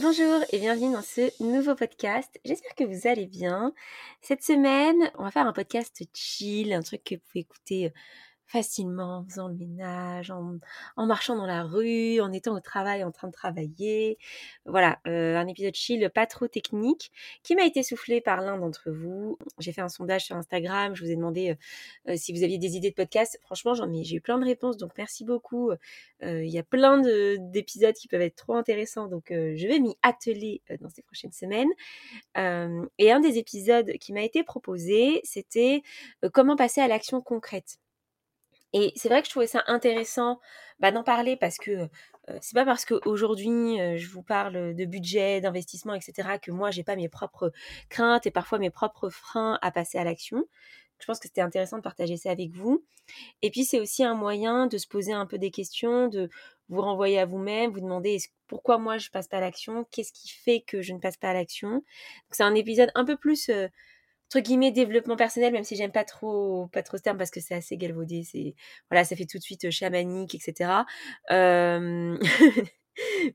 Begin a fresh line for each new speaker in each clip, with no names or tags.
Bonjour et bienvenue dans ce nouveau podcast. J'espère que vous allez bien. Cette semaine, on va faire un podcast chill, un truc que vous pouvez écouter euh, facilement en faisant le ménage, en, marchant dans la rue, en étant au travail, en train de travailler. Voilà, euh, un épisode chill pas trop technique qui m'a été soufflé par l'un d'entre vous. J'ai fait un sondage sur Instagram, je vous ai demandé euh, euh, si vous aviez des idées de podcast. Franchement, j'en ai, j'ai eu plein de réponses, donc merci beaucoup. Il y a plein d'épisodes qui peuvent être trop intéressants, donc je vais m'y atteler dans ces prochaines semaines. et un des épisodes qui m'a été proposé, c'était comment passer à l'action concrète. Et c'est vrai que je trouvais ça intéressant bah, d'en parler parce que c'est pas parce qu'aujourd'hui je vous parle de budget, d'investissement, etc. que moi j'ai pas mes propres craintes et parfois mes propres freins à passer à l'action. Je pense que c'était intéressant de partager ça avec vous. Et puis c'est aussi un moyen de se poser un peu des questions, de vous renvoyer à vous-même, vous demander pourquoi moi je passe pas à l'action, qu'est-ce qui fait que je ne passe pas à l'action? C'est un épisode un peu plus entre guillemets développement personnel même si j'aime pas trop pas trop ce terme parce que c'est assez galvaudé c'est voilà ça fait tout de suite euh, chamanique etc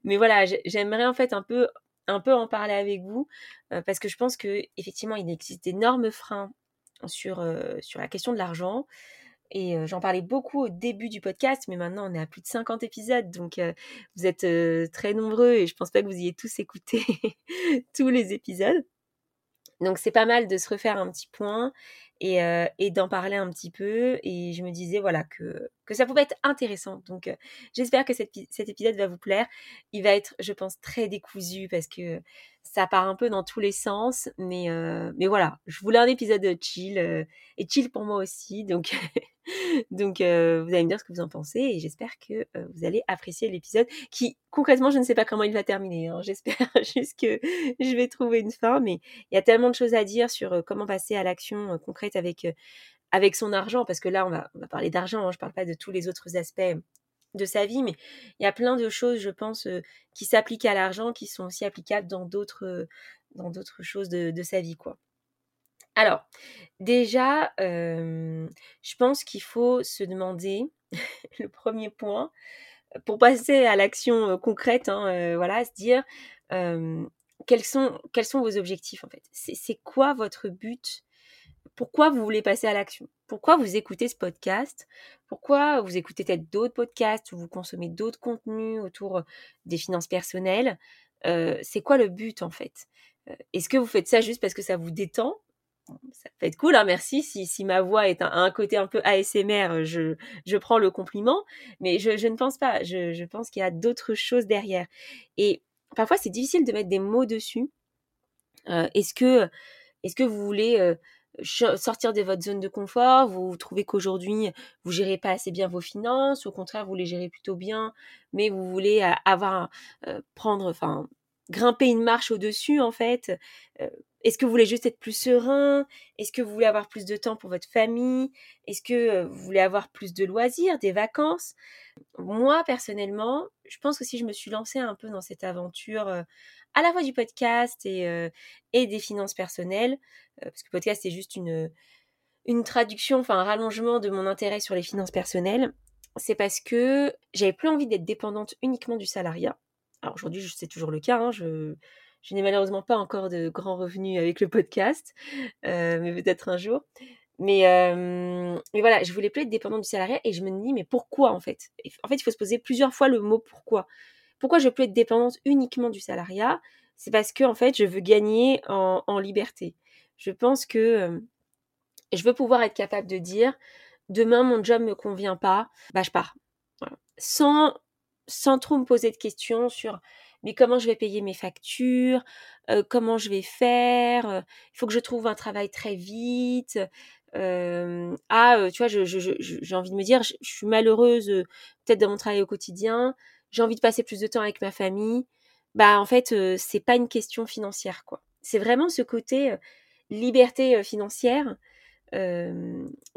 mais voilà j'aimerais en fait un peu un peu en parler avec vous euh, parce que je pense que effectivement il existe d'énormes freins sur euh, sur la question de l'argent et j'en parlais beaucoup au début du podcast, mais maintenant on est à plus de 50 épisodes, donc vous êtes très nombreux et je pense pas que vous ayez tous écouté tous les épisodes. Donc c'est pas mal de se refaire un petit point et, euh, et d'en parler un petit peu. Et je me disais voilà que, que ça pouvait être intéressant. Donc euh, j'espère que cet épisode va vous plaire. Il va être, je pense, très décousu parce que ça part un peu dans tous les sens. Mais, euh, mais voilà, je voulais un épisode chill et chill pour moi aussi. Donc Donc, euh, vous allez me dire ce que vous en pensez et j'espère que euh, vous allez apprécier l'épisode qui, concrètement, je ne sais pas comment il va terminer. Hein. J'espère juste que je vais trouver une fin, mais il y a tellement de choses à dire sur euh, comment passer à l'action concrète avec, son argent, parce que là, on va, on parler d'argent, hein. je ne parle pas de tous les autres aspects de sa vie, mais il y a plein de choses, je pense, qui s'appliquent à l'argent, qui sont aussi applicables dans d'autres dans d'autres choses de, de sa vie, quoi. Alors, déjà, je pense qu'il faut se demander, le premier point, pour passer à l'action concrète, hein, voilà, se dire quels, sont, quels sont vos objectifs en fait? C'est quoi votre but? Pourquoi vous voulez passer à l'action? Pourquoi vous écoutez ce podcast? Pourquoi vous écoutez peut-être d'autres podcasts ou vous consommez d'autres contenus autour des finances personnelles? C'est quoi le but en fait? Est-ce que vous faites ça juste parce que ça vous détend ça peut être cool, hein, merci. Si, ma voix est un, côté un peu ASMR, je, je prends le compliment. Mais je, ne pense pas. Je, pense qu'il y a d'autres choses derrière. Et parfois, c'est difficile de mettre des mots dessus. Euh, est-ce que, vous voulez euh, sortir de votre zone de confort? Vous trouvez qu'aujourd'hui, vous gérez pas assez bien vos finances? Au contraire, vous les gérez plutôt bien, mais vous voulez euh, avoir, prendre, enfin, grimper une marche au-dessus, en fait? Est-ce que vous voulez juste être plus serein? Est-ce que vous voulez avoir plus de temps pour votre famille? Est-ce que euh, vous voulez avoir plus de loisirs, des vacances? Moi, personnellement, je pense que si je me suis lancée un peu dans cette aventure euh, à la fois du podcast et, euh, des finances personnelles, parce que le podcast est juste une, traduction, enfin un rallongement de mon intérêt sur les finances personnelles, c'est parce que j'avais plus envie d'être dépendante uniquement du salariat. Alors aujourd'hui, c'est toujours le cas, hein, je n'ai malheureusement pas encore de grands revenus avec le podcast, euh, mais peut-être un jour. Mais, euh, voilà, je voulais plus être dépendante du salariat et je me dis, mais pourquoi en fait? En fait, il faut se poser plusieurs fois le mot pourquoi. Pourquoi je veux plus être dépendante uniquement du salariat? C'est parce que en fait, je veux gagner en, liberté. Je pense que euh, je veux pouvoir être capable de dire, demain mon job me convient pas, bah je pars. Sans, sans trop me poser de questions sur mais comment je vais payer mes factures, comment je vais faire, il faut que je trouve un travail très vite. Ah, tu vois, j'ai envie de me dire, je, suis malheureuse peut-être dans mon travail au quotidien, j'ai envie de passer plus de temps avec ma famille. Bah en fait, c'est pas une question financière quoi. C'est vraiment ce côté liberté financière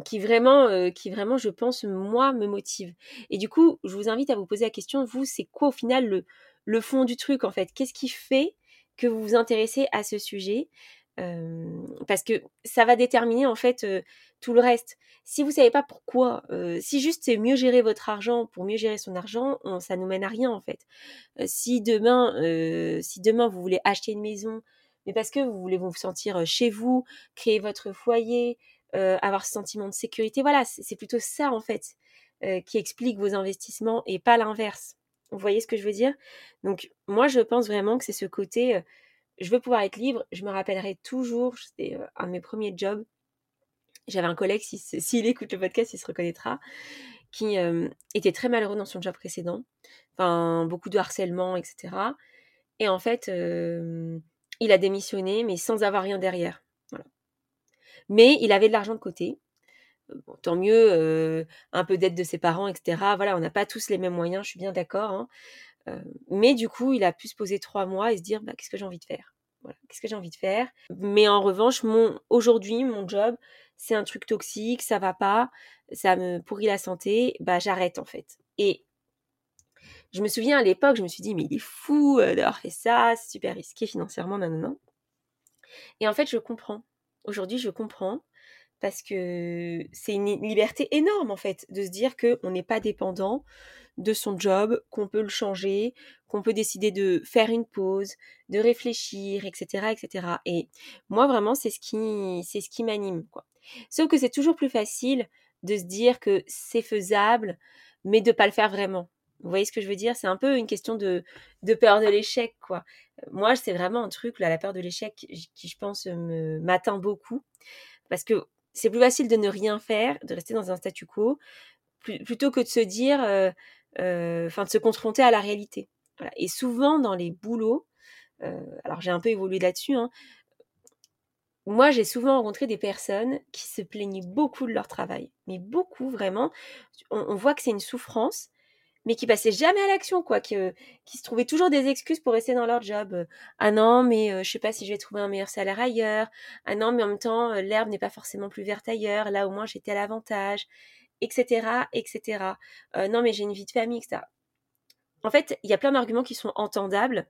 qui vraiment, qui vraiment, je pense, moi, me motive. Et du coup, je vous invite à vous poser la question, vous, c'est quoi au final le, le fond du truc en fait Qu'est-ce qui fait que vous vous intéressez à ce sujet parce que ça va déterminer en fait tout le reste. Si vous savez pas pourquoi, si juste c'est mieux gérer votre argent pour mieux gérer son argent, ça nous mène à rien en fait. si demain, si demain vous voulez acheter une maison, mais parce que vous voulez vous sentir chez vous, créer votre foyer, avoir ce sentiment de sécurité, voilà, c'est plutôt ça en fait qui explique vos investissements et pas l'inverse. Vous voyez ce que je veux dire? Donc moi je pense vraiment que c'est ce côté je veux pouvoir être libre. Je me rappellerai toujours, c'était un de mes premiers jobs. J'avais un collègue, s'il écoute le podcast, il se reconnaîtra, qui était très malheureux dans son job précédent. Enfin, beaucoup de harcèlement, etc. Et en fait, il a démissionné, mais sans avoir rien derrière. Mais il avait de l'argent de côté. Tant mieux, un peu d'aide de ses parents, etc. Voilà, on n'a pas tous les mêmes moyens, je suis bien d'accord. Hein mais du coup, il a pu se poser trois mois et se dire bah, qu'est-ce que j'ai envie de faire? Qu'est-ce que j'ai envie de faire? Mais en revanche, mon aujourd'hui, mon job, c'est un truc toxique, ça va pas, ça me pourrit la santé, bah j'arrête en fait. Et je me souviens à l'époque, je me suis dit mais il est fou d'avoir fait ça, c'est super risqué financièrement, non. Et en fait, je comprends. Aujourd'hui, je comprends parce que c'est une liberté énorme en fait de se dire qu'on n'est pas dépendant de son job, qu'on peut le changer, qu'on peut décider de faire une pause, de réfléchir, etc., etc. Et moi vraiment c'est ce qui c'est ce qui m'anime quoi. Sauf que c'est toujours plus facile de se dire que c'est faisable, mais de pas le faire vraiment. Vous voyez ce que je veux dire? C'est un peu une question de, de peur de l'échec, quoi. Moi, c'est vraiment un truc, là, la peur de l'échec, qui, je pense, m'atteint beaucoup. Parce que c'est plus facile de ne rien faire, de rester dans un statu quo, plutôt que de se dire, enfin de se confronter à la réalité. Et souvent dans les boulots, alors j'ai un peu évolué là-dessus, hein, moi, j'ai souvent rencontré des personnes qui se plaignaient beaucoup de leur travail, mais beaucoup vraiment. On, voit que c'est une souffrance, mais qui passaient jamais à l'action, quoi, qui, se trouvaient toujours des excuses pour rester dans leur job. Ah non, mais je je sais pas si je vais trouver un meilleur salaire ailleurs. Ah non, mais en même temps, l'herbe n'est pas forcément plus verte ailleurs. Là, au moins, j'étais à l'avantage etc., etc. Euh, non, mais j'ai une vie de famille, etc. En fait, il y a plein d'arguments qui sont entendables.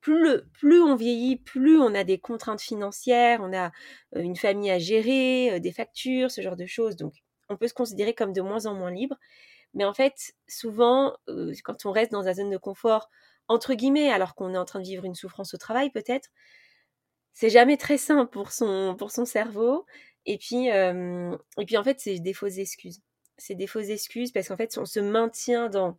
Plus, plus on vieillit, plus on a des contraintes financières, on a euh, une famille à gérer, euh, des factures, ce genre de choses. Donc, on peut se considérer comme de moins en moins libre. Mais en fait, souvent, quand on reste dans la zone de confort, entre guillemets, alors qu'on est en train de vivre une souffrance au travail, peut-être, c'est jamais très simple pour son, pour son cerveau. Et puis, et puis en fait, c'est des fausses excuses c'est des fausses excuses parce qu'en fait, on se maintient dans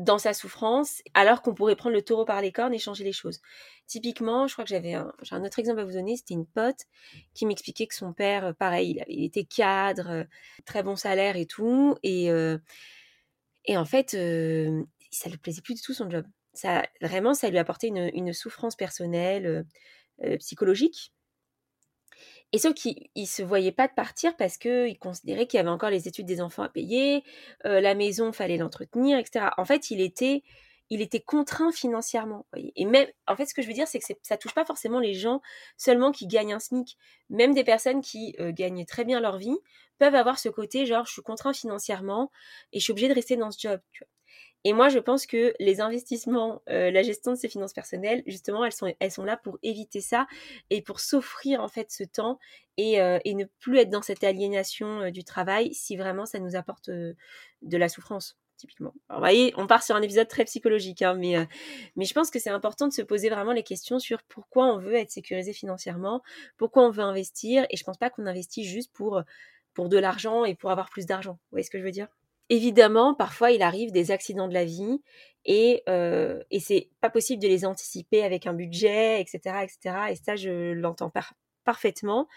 dans sa souffrance, alors qu'on pourrait prendre le taureau par les cornes et changer les choses. Typiquement, je crois que j'avais un, autre exemple à vous donner, c'était une pote qui m'expliquait que son père, euh, pareil, il, avait, était cadre, euh, très bon salaire et tout, et, euh, en fait, ça ne lui plaisait plus du tout son job. Ça, vraiment, ça lui apportait une souffrance personnelle, psychologique, et sauf qu'il ne se voyait pas de partir parce qu'il considérait qu'il y avait encore les études des enfants à payer, euh, la maison, fallait l'entretenir, etc. En fait, il était, il était contraint financièrement. Et même, en fait, ce que je veux dire, c'est que ça touche pas forcément les gens seulement qui gagnent un SMIC. Même des personnes qui euh, gagnent très bien leur vie peuvent avoir ce côté genre, je suis contraint financièrement et je suis obligé de rester dans ce job. Et moi, je pense que les investissements, euh, la gestion de ses finances personnelles, justement, elles sont, elles sont là pour éviter ça et pour s'offrir en fait ce temps et, euh, et, ne plus être dans cette aliénation euh, du travail si vraiment ça nous apporte de la souffrance. Typiquement. Alors, vous voyez, on part sur un épisode très psychologique, hein, mais, mais je pense que c'est important de se poser vraiment les questions sur pourquoi on veut être sécurisé financièrement, pourquoi on veut investir, et je pense pas qu'on investit juste pour, pour de l'argent et pour avoir plus d'argent. Vous voyez ce que je veux dire? Évidemment, parfois il arrive des accidents de la vie et, euh, c'est pas possible de les anticiper avec un budget, etc., etc. Et ça, je l'entends parfaitement.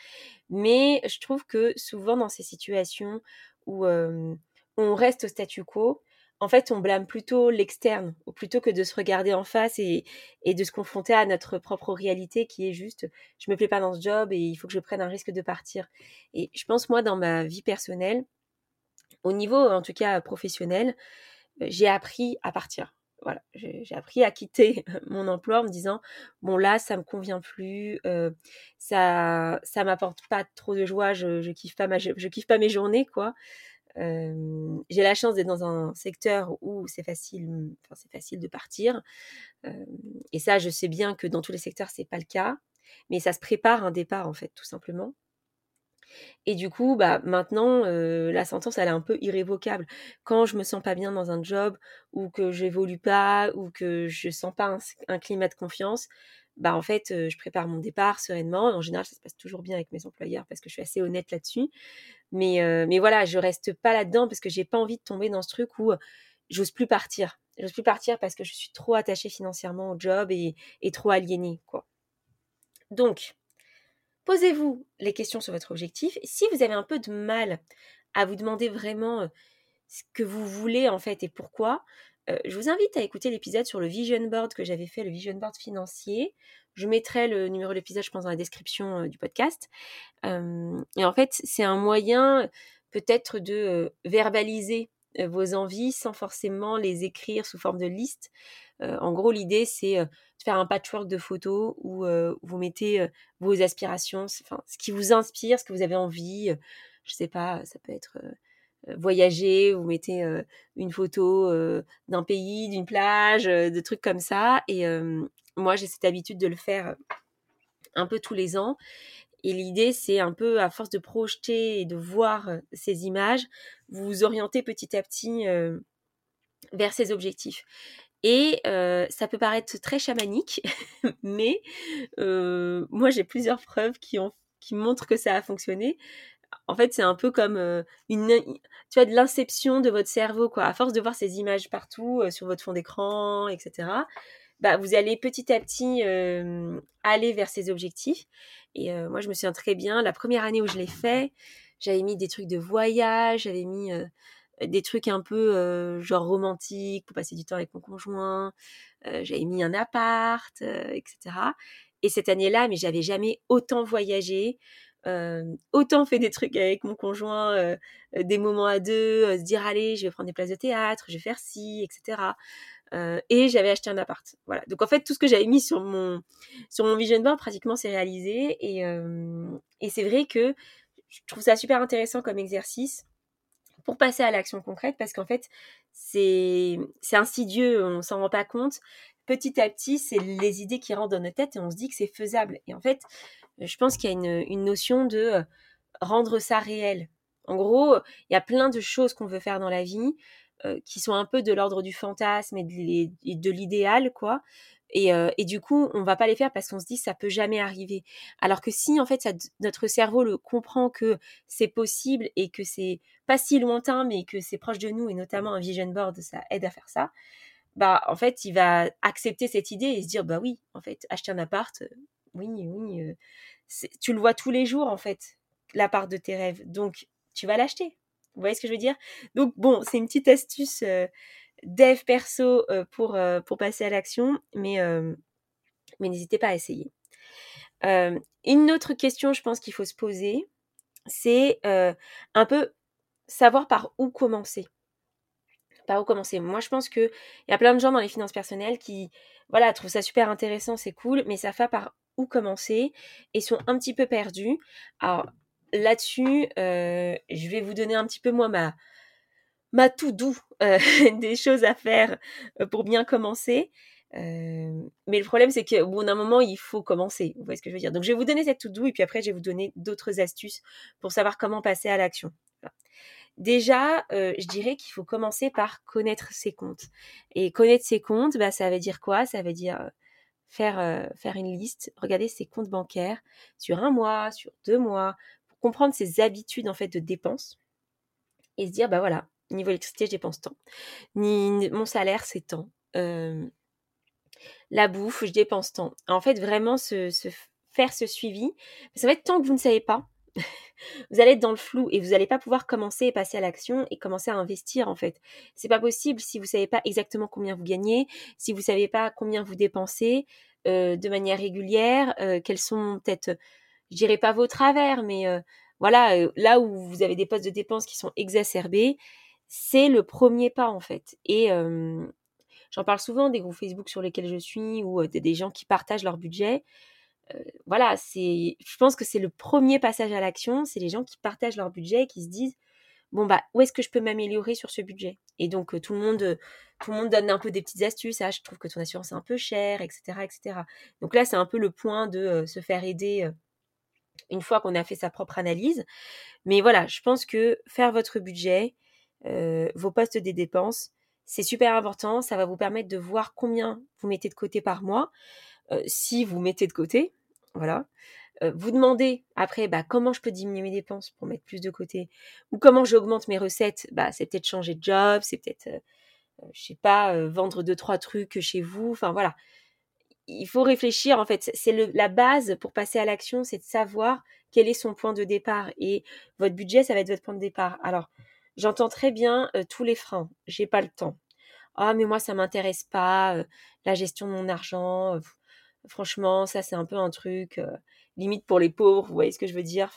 Mais je trouve que souvent dans ces situations où on reste au statu quo, en fait, on blâme plutôt l'externe, plutôt que de se regarder en face et, et, de se confronter à notre propre réalité qui est juste, je me plais pas dans ce job et il faut que je prenne un risque de partir. Et je pense, moi, dans ma vie personnelle, au niveau, en tout cas, professionnel, j'ai appris à partir. voilà, j'ai appris à quitter mon emploi en me disant bon là ça me convient plus, ça ça m'apporte pas trop de joie, je, je kiffe pas ma je, kiffe pas mes journées quoi. j'ai la chance d'être dans un secteur où c'est facile, enfin c'est facile de partir. et ça, je sais bien que dans tous les secteurs c'est pas le cas, mais ça se prépare un départ en fait, tout simplement. Et du coup, bah, maintenant, la sentence, elle est un peu irrévocable. Quand je me sens pas bien dans un job, ou que j'évolue pas, ou que je sens pas un, climat de confiance, bah, en fait, je prépare mon départ sereinement. En général, ça se passe toujours bien avec mes employeurs parce que je suis assez honnête là-dessus. Mais, mais voilà, je reste pas là-dedans parce que j'ai pas envie de tomber dans ce truc où j'ose plus partir. J'ose plus partir parce que je suis trop attachée financièrement au job et, et trop aliénée, quoi. Donc, Posez-vous les questions sur votre objectif. Si vous avez un peu de mal à vous demander vraiment ce que vous voulez en fait et pourquoi, je vous invite à écouter l'épisode sur le vision board que j'avais fait, le vision board financier. Je mettrai le numéro de l'épisode, je pense, dans la description du podcast. et en fait, c'est un moyen peut-être de verbaliser vos envies sans forcément les écrire sous forme de liste. En gros, l'idée, c'est faire un patchwork de photos où vous mettez vos aspirations, ce qui vous inspire, ce que vous avez envie. je sais pas, ça peut être voyager, vous mettez une photo d'un pays, d'une plage, de trucs comme ça. Et moi, j'ai cette habitude de le faire un peu tous les ans. Et l'idée, c'est un peu, à force de projeter et de voir ces images, vous vous orientez petit à petit vers ces objectifs. Et ça peut paraître très chamanique, mais moi j'ai plusieurs preuves qui, ont, qui montrent que ça a fonctionné. En fait, c'est un peu comme une, tu de l'inception de votre cerveau, quoi. À force de voir ces images partout sur votre fond d'écran, etc. Bah, vous allez petit à petit aller vers ces objectifs. Et moi, je me souviens très bien, la première année où je l'ai fait, j'avais mis des trucs de voyage, j'avais mis des trucs un peu genre romantiques pour passer du temps avec mon conjoint. j'avais mis un appart, etc. Et cette année-là, mais j'avais jamais autant voyagé, autant fait des trucs avec mon conjoint, des moments à deux, se dire allez, je vais prendre des places de théâtre, je vais faire ci, etc. et j'avais acheté un appart. Voilà. Donc en fait, tout ce que j'avais mis sur mon sur mon vision board, pratiquement, c'est réalisé. Et, et c'est vrai que je trouve ça super intéressant comme exercice pour passer à l'action concrète parce qu'en fait, c'est insidieux, on s'en rend pas compte. Petit à petit, c'est les idées qui rentrent dans notre tête et on se dit que c'est faisable. Et en fait, je pense qu'il y a une, une, notion de euh, rendre ça réel. En gros, il y a plein de choses qu'on veut faire dans la vie euh, qui sont un peu de l'ordre du fantasme et de l'idéal, quoi. Euh, et, du coup, on va pas les faire parce qu'on se dit ça peut jamais arriver. Alors que si en fait notre cerveau le comprend que c'est possible et que c'est pas si lointain, mais que c'est proche de nous et notamment un vision board, ça aide à faire ça. Bah en fait, il va accepter cette idée et se dire bah oui, en fait, acheter un appart, euh, oui, oui, euh, tu le vois tous les jours en fait, l'appart de tes rêves. Donc tu vas l'acheter. Vous voyez ce que je veux dire? Donc bon, c'est une petite astuce dev perso euh, pour, euh, pour passer à l'action, mais, euh, mais n'hésitez pas à essayer. une autre question, je pense qu'il faut se poser, c'est un peu savoir par où commencer. Par où commencer Moi, je pense qu'il y a plein de gens dans les finances personnelles qui voilà, trouvent ça super intéressant, c'est cool, mais ça fait par où commencer et sont un petit peu perdus. Alors là-dessus, je vais vous donner un petit peu moi ma, ma tout doux euh, des choses à faire euh, pour bien commencer. Euh, mais le problème, c'est qu'au bout d'un moment, il faut commencer. Vous voyez ce que je veux dire? Donc, je vais vous donner cette tout doux et puis après, je vais vous donner d'autres astuces pour savoir comment passer à l'action. Déjà, je dirais qu'il faut commencer par connaître ses comptes. Et connaître ses comptes, bah, ça veut dire quoi? Ça veut dire faire, faire une liste, regarder ses comptes bancaires sur un mois, sur deux mois, pour comprendre ses habitudes en fait de dépenses et se dire, bah voilà, Niveau électricité, je dépense tant. Ni mon salaire, c'est tant. la bouffe, je dépense tant. En fait, vraiment, faire ce suivi. Ça va être tant que vous ne savez pas. vous allez être dans le flou et vous n'allez pas pouvoir commencer et passer à l'action et commencer à investir en fait. C'est pas possible si vous savez pas exactement combien vous gagnez, si vous savez pas combien vous dépensez de manière régulière, quels sont peut-être, je dirais pas vos travers, mais voilà, là où vous avez des postes de dépenses qui sont exacerbés, c'est le premier pas en fait. Et je j'en parle souvent des groupes Facebook sur lesquels je suis ou des gens qui partagent leur budget. voilà, c'est, je pense que c'est le premier passage à l'action, c'est les gens qui partagent leur budget et qui se disent bon bah où est-ce que je peux m'améliorer sur ce budget? Et donc tout le monde tout le monde donne un peu des petites astuces. Ah, je trouve que ton assurance est un peu chère, etc., etc. Donc là, c'est un peu le point de se faire aider une fois qu'on a fait sa propre analyse. Mais voilà, je pense que faire votre budget, vos postes des dépenses, c'est super important. Ça va vous permettre de voir combien vous mettez de côté par mois, si vous mettez de côté. Voilà. vous demandez après bah, comment je peux diminuer mes dépenses pour mettre plus de côté ou comment j'augmente mes recettes. Bah, c'est peut-être changer de job, c'est peut-être, je sais pas, vendre deux trois trucs chez vous. Enfin voilà, il faut réfléchir. En fait, c'est la base pour passer à l'action, c'est de savoir quel est son point de départ et votre budget, ça va être votre point de départ. Alors, j'entends très bien tous les freins. J'ai pas le temps. Ah, mais moi, ça m'intéresse pas. la gestion de mon argent. franchement, ça, c'est un peu un truc limite pour les pauvres. Vous voyez ce que je veux dire?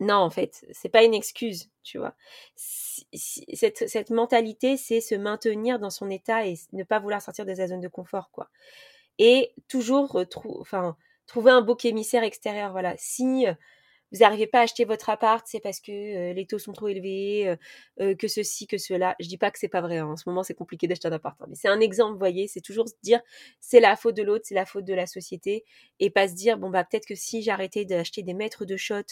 Non, en fait, c'est pas une excuse, tu vois? cette, mentalité, c'est se maintenir dans son état et ne pas vouloir sortir de sa zone de confort, quoi. Et toujours trouver un beau émissaire extérieur, voilà. Si vous n'arrivez pas à acheter votre appart, c'est parce que les taux sont trop élevés, que ceci, que cela. Je dis pas que c'est pas vrai. Hein. En ce moment, c'est compliqué d'acheter un appart. Hein, mais c'est un exemple, vous voyez. C'est toujours se dire c'est la faute de l'autre, c'est la faute de la société, et pas se dire bon bah peut-être que si j'arrêtais d'acheter des mètres de shot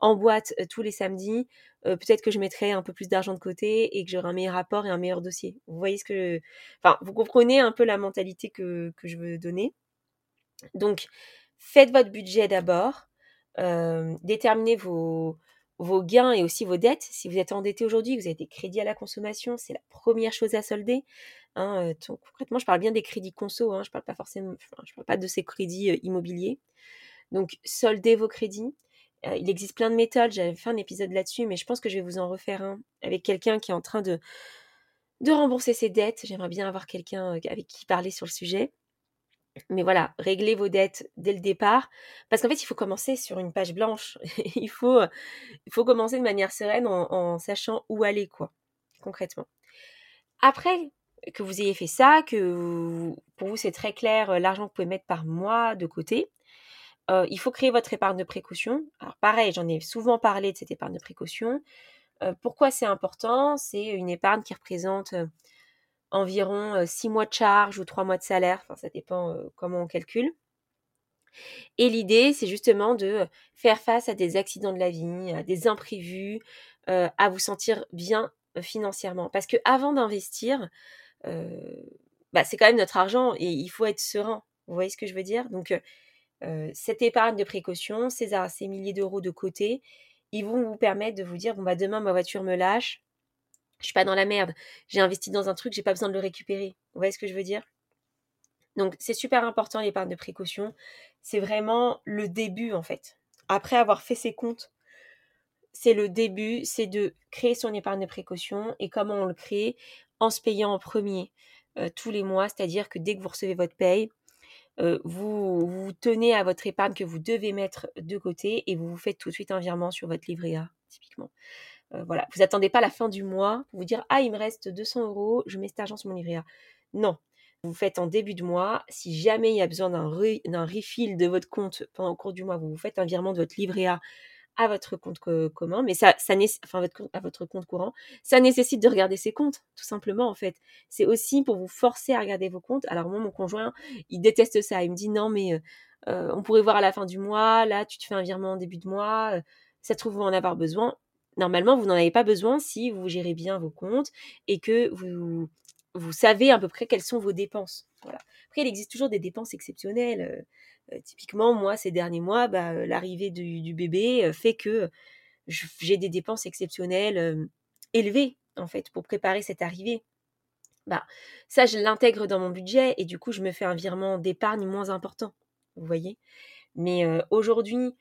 en boîte tous les samedis, peut-être que je mettrais un peu plus d'argent de côté et que j'aurais un meilleur rapport et un meilleur dossier. Vous voyez ce que, enfin, vous comprenez un peu la mentalité que, que je veux donner. Donc, faites votre budget d'abord déterminez vos, vos gains et aussi vos dettes. Si vous êtes endetté aujourd'hui, vous avez des crédits à la consommation, c'est la première chose à solder. Hein, concrètement, je parle bien des crédits conso, hein, je parle pas forcément, je parle pas de ces crédits immobiliers. Donc, soldez vos crédits. il existe plein de méthodes. J'avais fait un épisode là-dessus, mais je pense que je vais vous en refaire un avec quelqu'un qui est en train de de rembourser ses dettes. J'aimerais bien avoir quelqu'un avec qui parler sur le sujet. Mais voilà, réglez vos dettes dès le départ. Parce qu'en fait, il faut commencer sur une page blanche. il, faut, il faut commencer de manière sereine en, sachant où aller, quoi, concrètement. Après que vous ayez fait ça, que pour vous c'est très clair euh, l'argent que vous pouvez mettre par mois de côté, euh, il faut créer votre épargne de précaution. Alors pareil, j'en ai souvent parlé de cette épargne de précaution. Euh, pourquoi c'est important? C'est une épargne qui représente environ 6 mois de charge ou 3 mois de salaire, ça dépend comment on calcule. Et l'idée, c'est justement de faire face à des accidents de la vie, à des imprévus, à vous sentir bien financièrement. Parce que avant d'investir, bah, c'est quand même notre argent et il faut être serein. Vous voyez ce que je veux dire? Donc, cette épargne de précaution, ces, ces milliers d'euros de côté, ils vont vous permettre de vous dire bon bah demain ma voiture me lâche, je suis pas dans la merde. J'ai investi dans un truc, j'ai pas besoin de le récupérer. Vous voyez ce que je veux dire? Donc c'est super important l'épargne de précaution. C'est vraiment le début en fait. Après avoir fait ses comptes, c'est le début, c'est de créer son épargne de précaution et comment on le crée? En se payant en premier euh, tous les mois, c'est-à-dire que dès que vous recevez votre paye, euh, vous, vous tenez à votre épargne que vous devez mettre de côté et vous vous faites tout de suite un virement sur votre livret A, typiquement. Euh, voilà, vous attendez pas la fin du mois pour vous dire ah il me reste 200 euros, je mets cet argent sur mon livret A. Non, vous faites en début de mois. Si jamais il y a besoin d'un, refill de votre compte pendant le cours du mois, vous vous faites un virement de votre livret A à votre compte commun, mais ça, enfin votre, à votre compte courant, ça nécessite de regarder ses comptes, tout simplement en fait. C'est aussi pour vous forcer à regarder vos comptes. Alors moi, mon conjoint, il déteste ça. Il me dit non mais euh, euh, on pourrait voir à la fin du mois. Là, tu te fais un virement en début de mois. ça trouve vous en avoir besoin normalement, vous n'en avez pas besoin si vous gérez bien vos comptes et que vous, vous savez à peu près quelles sont vos dépenses. Après, il existe toujours des dépenses exceptionnelles. Euh, euh, typiquement, moi, ces derniers mois, bah, euh, l'arrivée du, bébé fait que j'ai des dépenses exceptionnelles élevées, en fait, pour préparer cette arrivée. Bah, ça, je l'intègre dans mon budget et du coup, je me fais un virement d'épargne moins important. Vous voyez Mais aujourd'hui,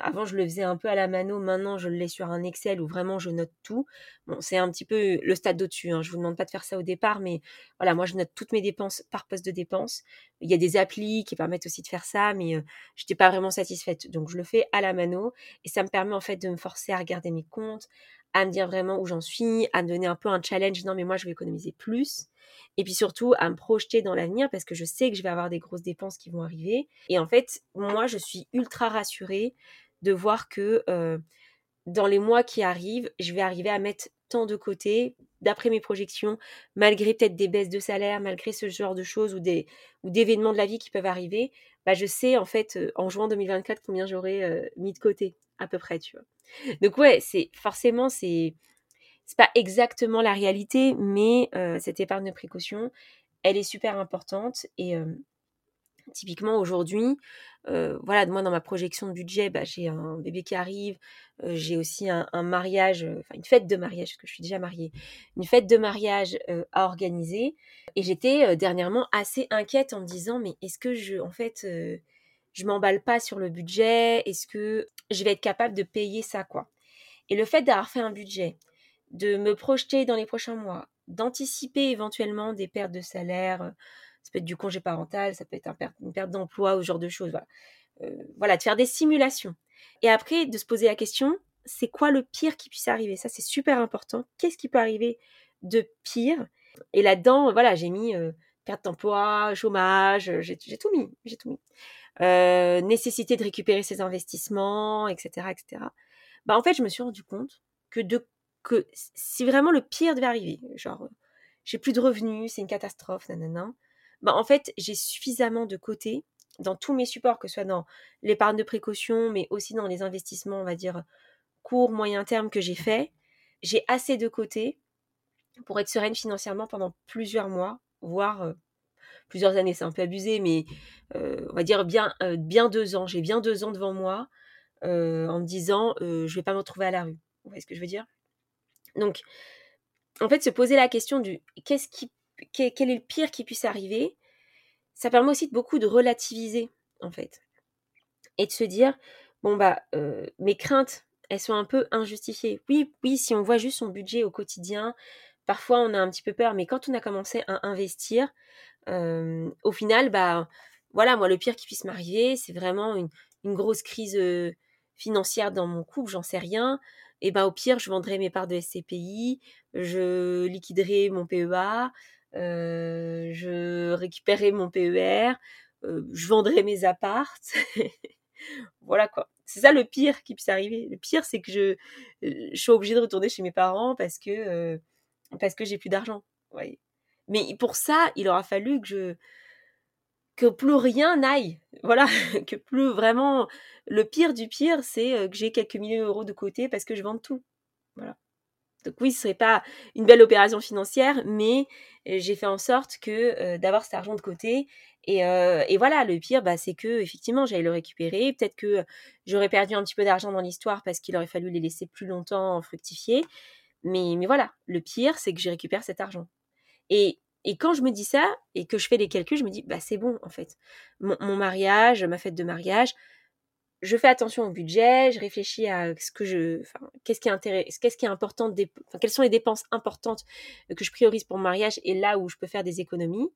avant, je le faisais un peu à la mano. Maintenant, je laisse sur un Excel où vraiment je note tout. Bon, c'est un petit peu le stade d'au-dessus. Hein. Je vous demande pas de faire ça au départ, mais voilà, moi, je note toutes mes dépenses par poste de dépenses. Il y a des applis qui permettent aussi de faire ça, mais euh, je n'étais pas vraiment satisfaite. Donc, je le fais à la mano et ça me permet en fait de me forcer à regarder mes comptes, à me dire vraiment où j'en suis, à me donner un peu un challenge. Non, mais moi, je vais économiser plus. et puis surtout à me projeter dans l'avenir parce que je sais que je vais avoir des grosses dépenses qui vont arriver. Et en fait, moi, je suis ultra rassurée de voir que euh, dans les mois qui arrivent, je vais arriver à mettre tant de côté, d'après mes projections, malgré peut-être des baisses de salaire, malgré ce genre de choses ou des ou d'événements de la vie qui peuvent arriver, bah je sais en fait en juin 2024 combien j'aurais euh, mis de côté à peu près, tu vois. Donc ouais, c'est forcément c'est c'est pas exactement la réalité, mais cette épargne de précaution, elle est super importante et typiquement aujourd'hui, voilà, moi dans ma projection de budget, bah, j'ai un bébé qui arrive, j'ai aussi un, mariage, enfin une fête de mariage, parce que je suis déjà mariée, une fête de mariage à organiser. Et j'étais dernièrement assez inquiète en me disant, mais est-ce que je, en fait, je m'emballe pas sur le budget? Est-ce que je vais être capable de payer ça, quoi? Et le fait d'avoir fait un budget, de me projeter dans les prochains mois, d'anticiper éventuellement des pertes de salaire, ça peut être du congé parental, ça peut être une perte d'emploi ou ce genre de choses. Voilà. Euh, voilà, de faire des simulations. Et après, de se poser la question, c'est quoi le pire qui puisse arriver? Ça, c'est super important. Qu'est-ce qui peut arriver de pire? Et là-dedans, voilà, j'ai mis euh, perte d'emploi, chômage, euh, j'ai tout mis, j'ai tout mis. nécessité de récupérer ses investissements, etc., etc. Bah, en fait, je me suis rendu compte que que si vraiment le pire devait arriver, genre j'ai plus de revenus, c'est une catastrophe, nanana, bah, en fait, j'ai suffisamment de côté dans tous mes supports, que ce soit dans l'épargne de précaution, mais aussi dans les investissements, on va dire, court, moyen terme que j'ai fait. J'ai assez de côté pour être sereine financièrement pendant plusieurs mois, voire plusieurs années. C'est un peu abusé, mais on va dire bien, bien deux ans. J'ai bien deux ans devant moi en me disant, je vais pas me retrouver à la rue. Vous voyez ce que je veux dire? Donc, en fait, se poser la question du qu'est-ce qui quel est le pire qui puisse arriver, ça permet aussi de beaucoup de relativiser, en fait. Et de se dire, bon, bah, euh, mes craintes, elles sont un peu injustifiées. Oui, oui, si on voit juste son budget au quotidien, parfois on a un petit peu peur, mais quand on a commencé à investir, euh, au final, bah, voilà, moi, le pire qui puisse m'arriver, c'est vraiment une, grosse crise euh, financière dans mon couple, j'en sais rien. Et bah, au pire, je vendrai mes parts de SCPI, je liquiderai mon PEA, je récupérerai mon PER, euh, je vendrai mes appartes. voilà quoi. C'est ça le pire qui puisse arriver. Le pire, c'est que je, je suis obligée de retourner chez mes parents parce que, euh, parce que j'ai plus d'argent. Ouais. Mais pour ça, il aura fallu que je que plus rien n'aille. Voilà, que plus vraiment le pire du pire, c'est que j'ai quelques milliers d'euros de côté parce que je vends tout. Voilà. Donc oui, ce serait pas une belle opération financière, mais euh, j'ai fait en sorte que euh, d'avoir cet argent de côté. Et, euh, et voilà, le pire, bah, c'est que effectivement, j'allais le récupérer. Peut-être que j'aurais perdu un petit peu d'argent dans l'histoire parce qu'il aurait fallu les laisser plus longtemps fructifier. Mais, mais voilà, le pire, c'est que je récupère cet argent. Et, et quand je me dis ça et que je fais les calculs, je me dis, bah c'est bon en fait. mon mariage, ma fête de mariage, je fais attention au budget, je réfléchis à ce que je, enfin, qu'est-ce qui est intéressant, qu'est-ce qui est important, quelles sont les dépenses importantes que je priorise pour mon mariage et là où je peux faire des économies.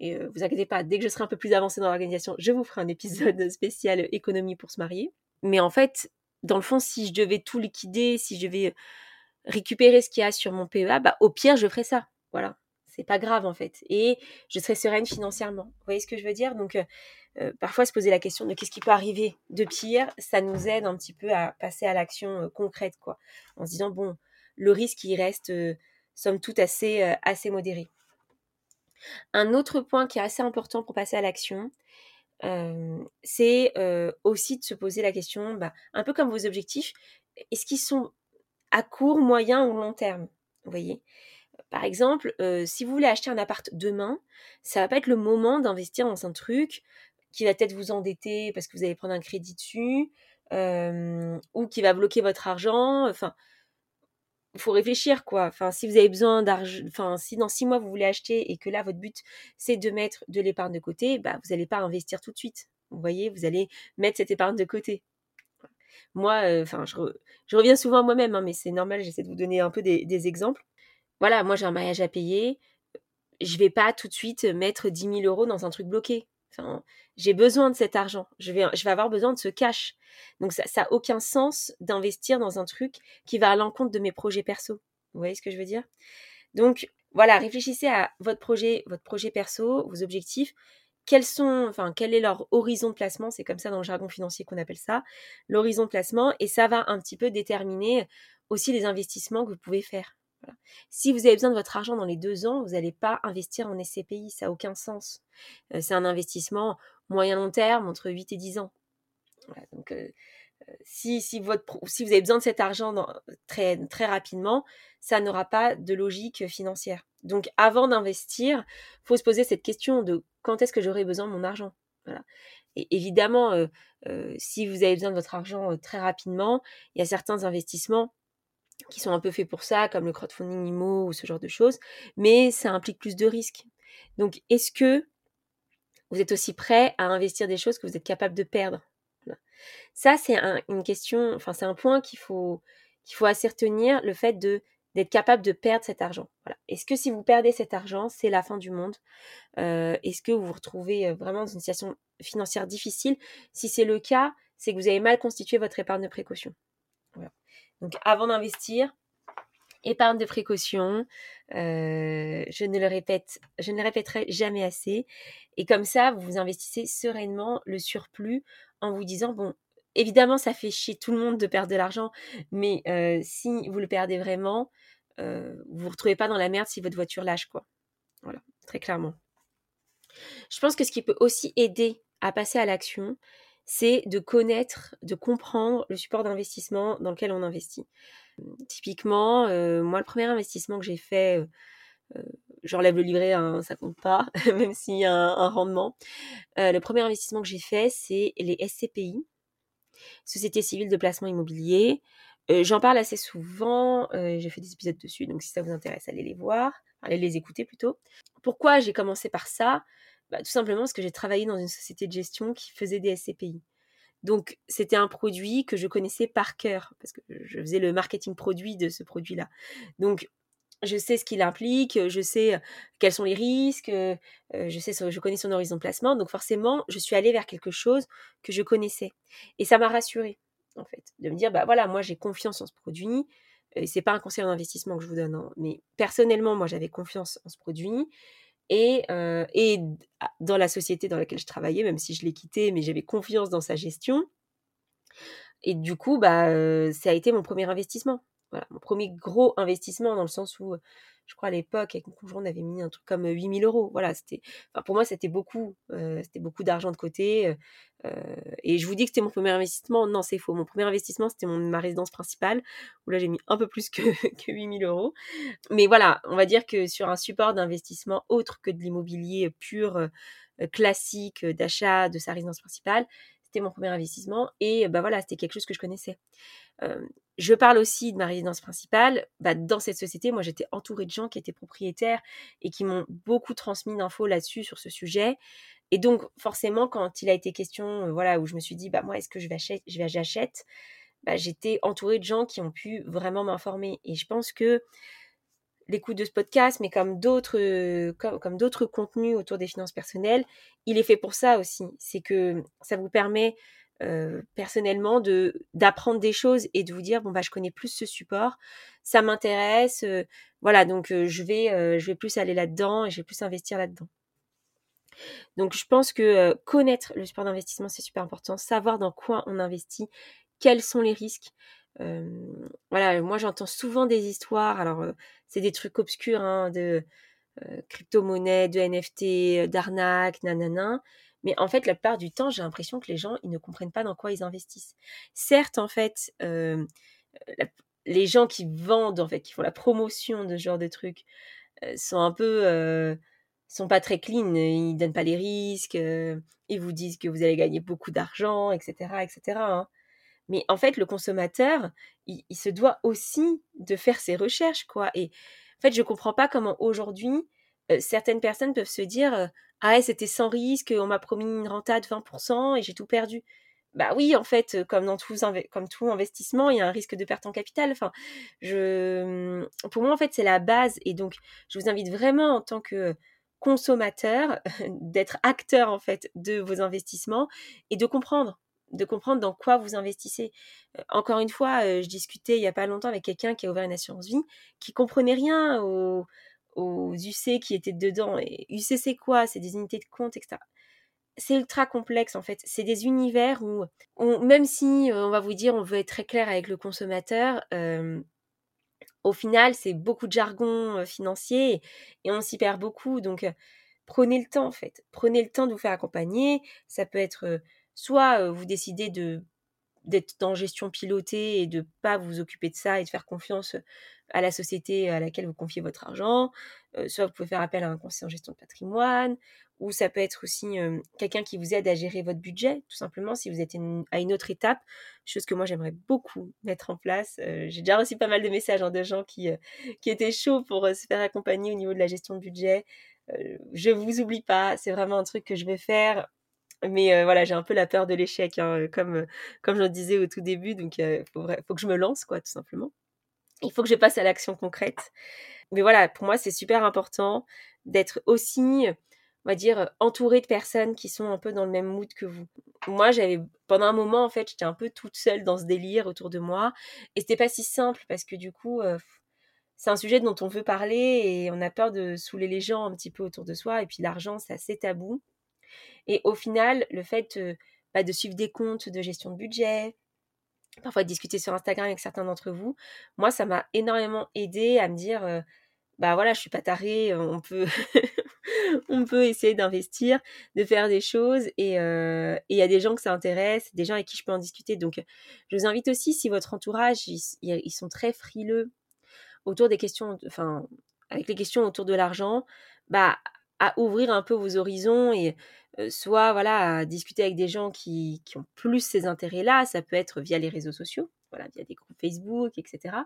Et euh, vous inquiétez pas, dès que je serai un peu plus avancée dans l'organisation, je vous ferai un épisode spécial économie pour se marier. Mais en fait, dans le fond, si je devais tout liquider, si je devais récupérer ce qu'il y a sur mon PEA, bah au pire, je ferais ça. Voilà c'est pas grave en fait. Et je serai sereine financièrement. Vous voyez ce que je veux dire? Donc, euh, euh, parfois se poser la question de qu'est-ce qui peut arriver de pire, ça nous aide un petit peu à passer à l'action euh, concrète, quoi. En se disant, bon, le risque, il reste, somme toute, assez, assez modéré. Un autre point qui est assez important pour passer à l'action, c'est aussi de se poser la question, bah, un peu comme vos objectifs, est-ce qu'ils sont à court, moyen ou long terme? Vous voyez? Par exemple, euh, si vous voulez acheter un appart demain, ça va pas être le moment d'investir dans un truc qui va peut-être vous endetter parce que vous allez prendre un crédit dessus, euh, ou qui va bloquer votre argent. Enfin, il faut réfléchir quoi. Enfin, si vous avez besoin d'argent, enfin, si dans six mois vous voulez acheter et que là votre but c'est de mettre de l'épargne de côté, bah vous n'allez pas investir tout de suite. Vous voyez, vous allez mettre cette épargne de côté. Moi, euh, enfin, je, reviens souvent à moi-même, hein, mais c'est normal. J'essaie de vous donner un peu des exemples voilà, moi j'ai un mariage à payer, je vais pas tout de suite mettre 10 000 euros dans un truc bloqué. J'ai besoin de cet argent. Je vais, je vais avoir besoin de ce cash. Donc ça n'a aucun sens d'investir dans un truc qui va à l'encontre de mes projets perso. Vous voyez ce que je veux dire? Donc voilà, réfléchissez à votre projet, votre projet perso, vos objectifs. Quels sont, enfin, quel est leur horizon de placement? C'est comme ça dans le jargon financier qu'on appelle ça, l'horizon de placement, et ça va un petit peu déterminer aussi les investissements que vous pouvez faire. Si vous avez besoin de votre argent dans les deux ans, vous n'allez pas investir en SCPI, ça n'a aucun sens. Euh, c'est un investissement moyen-long terme, entre 8 et 10 ans. donc, euh, euh, si, vous avez besoin de cet argent très, très rapidement, ça n'aura pas de logique financière. Donc, avant d'investir, il faut se poser cette question de quand est-ce que j'aurai besoin de mon argent? Et évidemment, si vous avez besoin de votre argent très rapidement, il y a certains investissements qui sont un peu faits pour ça, comme le crowdfunding IMO ou ce genre de choses, mais ça implique plus de risques. Donc, est-ce que vous êtes aussi prêt à investir des choses que vous êtes capable de perdre? Ça, c'est une question, enfin, c'est un point qu'il faut, qu'il faut assez retenir, le fait de d'être capable de perdre cet argent. Voilà. Est-ce que si vous perdez cet argent, c'est la fin du monde? Euh, Est-ce que vous vous retrouvez euh, vraiment dans une situation financière difficile? Si c'est le cas, c'est que vous avez mal constitué votre épargne de précaution. Donc avant d'investir, épargne de précaution, euh, je ne le répète, je ne le répéterai jamais assez. Et comme ça, vous investissez sereinement le surplus en vous disant bon, évidemment, ça fait chier tout le monde de perdre de l'argent, mais euh, si vous le perdez vraiment, euh, vous vous retrouvez pas dans la merde si votre voiture lâche quoi. Voilà, très clairement. Je pense que ce qui peut aussi aider à passer à l'action, c'est de connaître, de comprendre le support d'investissement dans lequel on investit. Typiquement, euh, moi, le premier investissement que j'ai fait, euh, euh, j'enlève le livret, hein, ça compte pas, même s'il y a un, rendement. le premier investissement que j'ai fait, c'est les SCPI, Société civile de placement immobilier. J'en parle assez souvent, j'ai fait des épisodes dessus, donc si ça vous intéresse, allez les voir, allez les écouter plutôt. Pourquoi j'ai commencé par ça? Bah, tout simplement parce que j'ai travaillé dans une société de gestion qui faisait des SCPI. Donc, c'était un produit que je connaissais par cœur, parce que je faisais le marketing produit de ce produit-là. Donc, je sais ce qu'il implique, je sais quels sont les risques, je sais, je connais son horizon de placement. Donc, forcément, je suis allée vers quelque chose que je connaissais. Et ça m'a rassurée, en fait, de me dire, bah voilà, moi, j'ai confiance en ce produit. C'est pas un conseil d'investissement que je vous donne, hein, mais personnellement, moi, j'avais confiance en ce produit et, et dans la société dans laquelle je travaillais, même si je l'ai quitté, mais j'avais confiance dans sa gestion. Et du coup, bah, ça a été mon premier investissement. Voilà, mon premier gros investissement dans le sens où je crois à l'époque, avec mon conjoint, on avait mis un truc comme 8000 euros. Voilà, c'était, pour moi, c'était beaucoup, euh, c'était beaucoup d'argent de côté. Euh, et je vous dis que c'était mon premier investissement. Non, c'est faux. Mon premier investissement, c'était ma résidence principale, où là, j'ai mis un peu plus que, que 8000 euros. Mais voilà, on va dire que sur un support d'investissement autre que de l'immobilier pur, euh, classique, d'achat de sa résidence principale, c'était mon premier investissement. Et bah voilà, c'était quelque chose que je connaissais je parle aussi de ma résidence principale. Bah, dans cette société, moi, j'étais entourée de gens qui étaient propriétaires et qui m'ont beaucoup transmis d'infos là-dessus, sur ce sujet. Et donc, forcément, quand il a été question, voilà, où je me suis dit, bah, moi, est-ce que je vais acheter, je vais, j'achète, bah, j'étais entourée de gens qui ont pu vraiment m'informer. Et je pense que l'écoute de ce podcast, mais comme d'autres, comme, comme d'autres contenus autour des finances personnelles, il est fait pour ça aussi. C'est que ça vous permet euh, personnellement de d'apprendre des choses et de vous dire bon bah je connais plus ce support ça m'intéresse euh, voilà donc euh, je vais je vais plus aller là-dedans et je vais plus investir là-dedans donc je pense que connaître le support d'investissement c'est super important savoir dans quoi on investit quels sont les risques voilà moi j'entends souvent des histoires alors c'est des trucs obscurs hein, de crypto-monnaie de NFT d'arnaque nanana mais en fait, la plupart du temps, j'ai l'impression que les gens, ils ne comprennent pas dans quoi ils investissent. Certes, en fait, les gens qui vendent, en fait, qui font la promotion de ce genre de trucs, sont un peu, sont pas très clean. Ils donnent pas les risques. ils vous disent que vous allez gagner beaucoup d'argent, etc., etc. Mais en fait, le consommateur, il, se doit aussi de faire ses recherches, quoi. Et en fait, je comprends pas comment aujourd'hui certaines personnes peuvent se dire ah c'était sans risque, on m'a promis une renta de 20% et j'ai tout perdu. Bah oui, en fait, comme dans tout, investissement, il y a un risque de perte en capital. Mmh, pour moi, en fait, c'est la base. Et donc, je vous invite vraiment en tant que consommateur d'être acteur en fait de vos investissements et de comprendre de comprendre dans quoi vous investissez. encore une fois, je discutais il y a pas longtemps avec quelqu'un qui a ouvert une assurance vie, qui comprenait rien au, aux UC qui étaient dedans. Et UC, c'est quoi C'est des unités de compte, etc. C'est ultra complexe en fait. C'est des univers où, même si on va vous dire on veut être très clair avec le consommateur, au final c'est beaucoup de jargon financier et, on s'y perd beaucoup. Donc prenez le temps en fait. Prenez le temps de vous faire accompagner. Ça peut être soit vous décidez de d'être dans gestion pilotée et de pas vous occuper de ça et de faire confiance à la société à laquelle vous confiez votre argent. soit vous pouvez faire appel à un conseiller en gestion de patrimoine, ou ça peut être aussi quelqu'un qui vous aide à gérer votre budget, tout simplement si vous êtes à une autre étape, chose que moi j'aimerais beaucoup mettre en place. J'ai déjà reçu pas mal de messages hein, de gens qui, qui étaient chauds pour se faire accompagner au niveau de la gestion de budget. je vous oublie pas, c'est vraiment un truc que je vais faire. Mais voilà, j'ai un peu la peur de l'échec, hein, comme, comme je le disais au tout début, donc il faut, faut que je me lance, quoi, tout simplement. Il faut que je passe à l'action concrète. Mais voilà, pour moi, c'est super important d'être aussi, on va dire, entouré de personnes qui sont un peu dans le même mood que vous. Moi, j'avais, pendant un moment, en fait, j'étais un peu toute seule dans ce délire autour de moi. Et c'était pas si simple parce que du coup, c'est un sujet dont on veut parler et on a peur de saouler les gens un petit peu autour de soi. Et puis l'argent, c'est assez tabou. Et au final, le fait bah, de suivre des comptes de gestion de budget, parfois de discuter sur Instagram avec certains d'entre vous, moi, ça m'a énormément aidé à me dire, bah voilà, je suis pas tarée, on peut, on peut essayer d'investir, de faire des choses, et il y a des gens que ça intéresse, des gens avec qui je peux en discuter. Donc, je vous invite aussi, si votre entourage, ils, sont très frileux autour des questions, enfin, avec les questions autour de l'argent, bah, à ouvrir un peu vos horizons et soit voilà à discuter avec des gens qui, qui ont plus ces intérêts-là. Ça peut être via les réseaux sociaux, voilà, via des groupes Facebook, etc.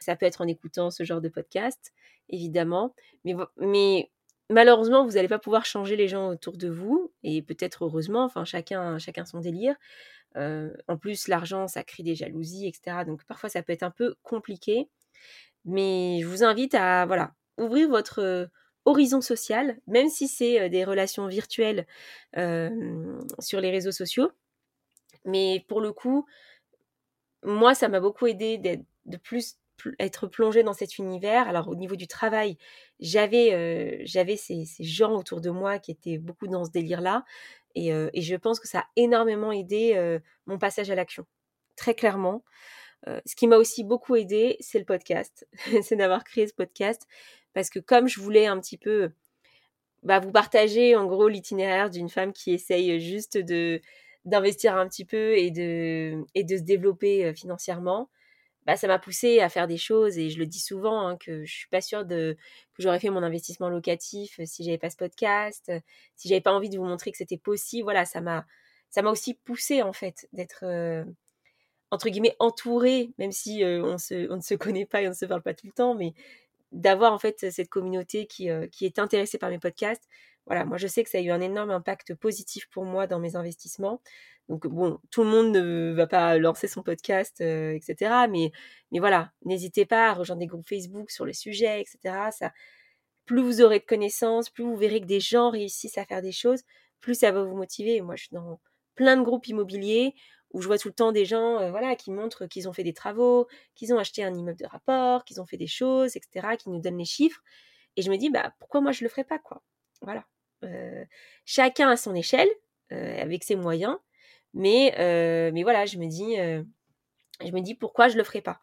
Ça peut être en écoutant ce genre de podcast, évidemment. Mais, mais malheureusement, vous n'allez pas pouvoir changer les gens autour de vous, et peut-être heureusement, enfin chacun, chacun son délire. en plus, l'argent, ça crée des jalousies, etc. Donc parfois, ça peut être un peu compliqué. Mais je vous invite à voilà ouvrir votre horizon social, même si c'est des relations virtuelles sur les réseaux sociaux. Mais pour le coup, moi, ça m'a beaucoup aidé d'être de plus être plongée dans cet univers. Alors au niveau du travail, j'avais ces, gens autour de moi qui étaient beaucoup dans ce délire-là. Et, et, je pense que ça a énormément aidé mon passage à l'action. Très clairement. ce qui m'a aussi beaucoup aidé, c'est le podcast. c'est d'avoir créé ce podcast parce que comme je voulais un petit peu bah, vous partager en gros l'itinéraire d'une femme qui essaye juste de d'investir un petit peu et de, et de se développer financièrement, bah, ça m'a poussé à faire des choses et je le dis souvent hein, que je suis pas sûre que j'aurais fait mon investissement locatif si j'avais pas ce podcast, si j'avais pas envie de vous montrer que c'était possible. Voilà, ça m'a ça m'a aussi poussé en fait d'être entre guillemets entourée, même si on, se, on ne se connaît pas et on ne se parle pas tout le temps, mais d'avoir en fait cette communauté qui, euh, qui est intéressée par mes podcasts. Voilà, moi je sais que ça a eu un énorme impact positif pour moi dans mes investissements. Donc bon, tout le monde ne va pas lancer son podcast, euh, etc. Mais, mais voilà, n'hésitez pas à rejoindre des groupes Facebook sur le sujet, etc. Ça, plus vous aurez de connaissances, plus vous verrez que des gens réussissent à faire des choses, plus ça va vous motiver. Moi, je suis dans plein de groupes immobiliers où je vois tout le temps des gens euh, voilà, qui montrent qu'ils ont fait des travaux, qu'ils ont acheté un immeuble de rapport, qu'ils ont fait des choses, etc., qui nous donnent les chiffres. Et je me dis, bah, pourquoi moi je le ferais pas, quoi? Voilà. Euh, chacun à son échelle, euh, avec ses moyens, mais, mais voilà, je me dis, je me dis pourquoi je le ferais pas.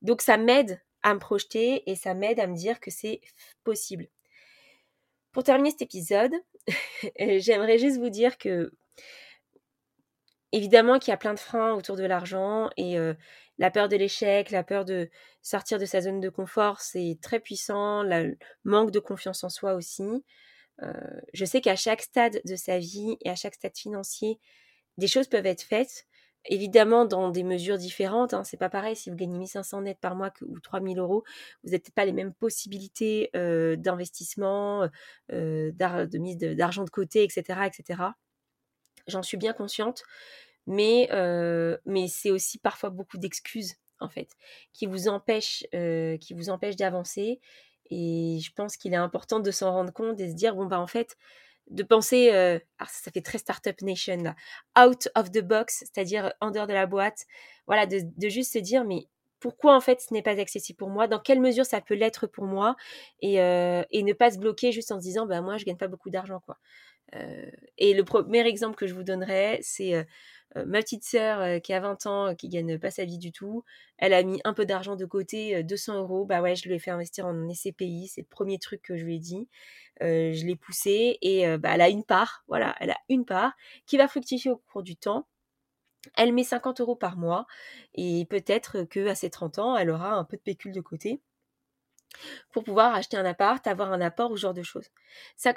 Donc ça m'aide à me projeter et ça m'aide à me dire que c'est possible. Pour terminer cet épisode, j'aimerais juste vous dire que évidemment qu'il y a plein de freins autour de l'argent et la peur de l'échec, la peur de sortir de sa zone de confort, c'est très puissant, le manque de confiance en soi aussi. je sais qu'à chaque stade de sa vie et à chaque stade financier, des choses peuvent être faites. Évidemment, dans des mesures différentes, hein, c'est pas pareil si vous gagnez 1500 net par mois que, ou 3000 euros, vous n'avez pas les mêmes possibilités d'investissement, de mise d'argent de côté, etc., etc. J'en suis bien consciente, mais, mais c'est aussi parfois beaucoup d'excuses en fait qui vous empêchent, qui vous empêchent d'avancer. Et je pense qu'il est important de s'en rendre compte et se dire bon bah en fait de penser, alors ça, fait très startup nation out of the box, c'est-à-dire en dehors de la boîte, voilà, de, de juste se dire mais pourquoi en fait ce n'est pas accessible pour moi, dans quelle mesure ça peut l'être pour moi, et, et, ne pas se bloquer juste en se disant bah moi je gagne pas beaucoup d'argent quoi. Et le premier exemple que je vous donnerais, c'est ma petite sœur qui a 20 ans, qui gagne pas sa vie du tout, elle a mis un peu d'argent de côté, 200 euros, bah ouais, je lui ai fait investir en SCPI, c'est le premier truc que je lui ai dit. je l'ai poussé et bah, elle a une part, voilà, elle a une part qui va fructifier au cours du temps. Elle met 50 euros par mois et peut-être que à ses 30 ans, elle aura un peu de pécule de côté pour pouvoir acheter un appart, avoir un apport ou ce genre de choses.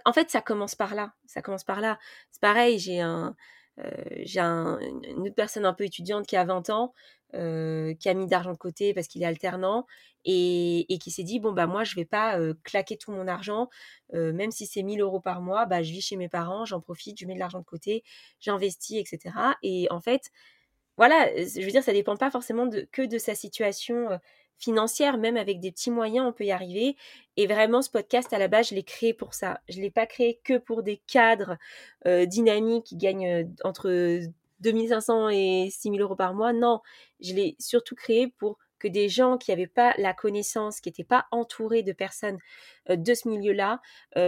En fait, ça commence par là. Ça commence par là. C'est pareil, j'ai un, euh, une autre personne un peu étudiante qui a 20 ans, euh, qui a mis d'argent de côté parce qu'il est alternant et, qui s'est dit bon bah moi je vais pas euh, claquer tout mon argent, même si c'est 1000 euros par mois, bah je vis chez mes parents, j'en profite, je mets de l'argent de côté, j'investis, etc. Et en fait, voilà, je veux dire, ça dépend pas forcément que de sa situation financière, même avec des petits moyens, on peut y arriver. Et vraiment, ce podcast, à la base, je l'ai créé pour ça. Je ne l'ai pas créé que pour des cadres euh, dynamiques qui gagnent euh, entre 2500 et 6000 euros par mois. Non, je l'ai surtout créé pour que des gens qui n'avaient pas la connaissance, qui n'étaient pas entourés de personnes euh, de ce milieu-là,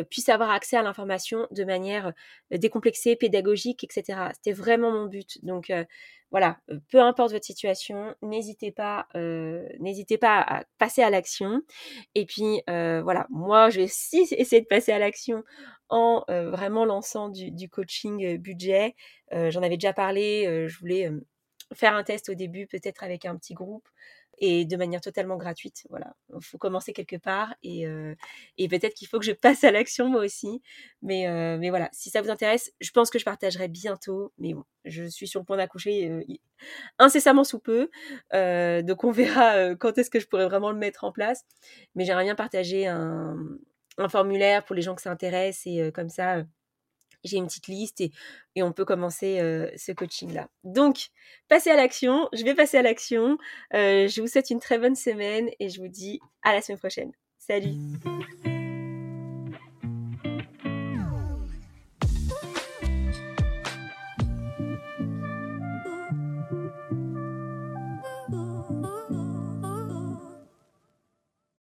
puissent avoir accès à l'information de manière décomplexée, pédagogique, etc. C'était vraiment mon but. Donc, voilà, peu importe votre situation, n'hésitez pas, n'hésitez pas à passer à l'action. Et puis voilà, moi je vais aussi essayer de passer à l'action en vraiment lançant du, coaching budget. J'en avais déjà parlé, je voulais faire un test au début, peut-être avec un petit groupe et de manière totalement gratuite. Voilà, il faut commencer quelque part et, et peut-être qu'il faut que je passe à l'action moi aussi. Mais, mais voilà, si ça vous intéresse, je pense que je partagerai bientôt. Mais bon, je suis sur le point d'accoucher incessamment sous peu. donc on verra quand est-ce que je pourrais vraiment le mettre en place. Mais j'aimerais bien partager un, un, formulaire pour les gens que ça intéresse et comme ça j'ai une petite liste et, on peut commencer ce coaching-là. Donc, passez à l'action, je vais passer à l'action. je vous souhaite une très bonne semaine et je vous dis à la semaine prochaine. Salut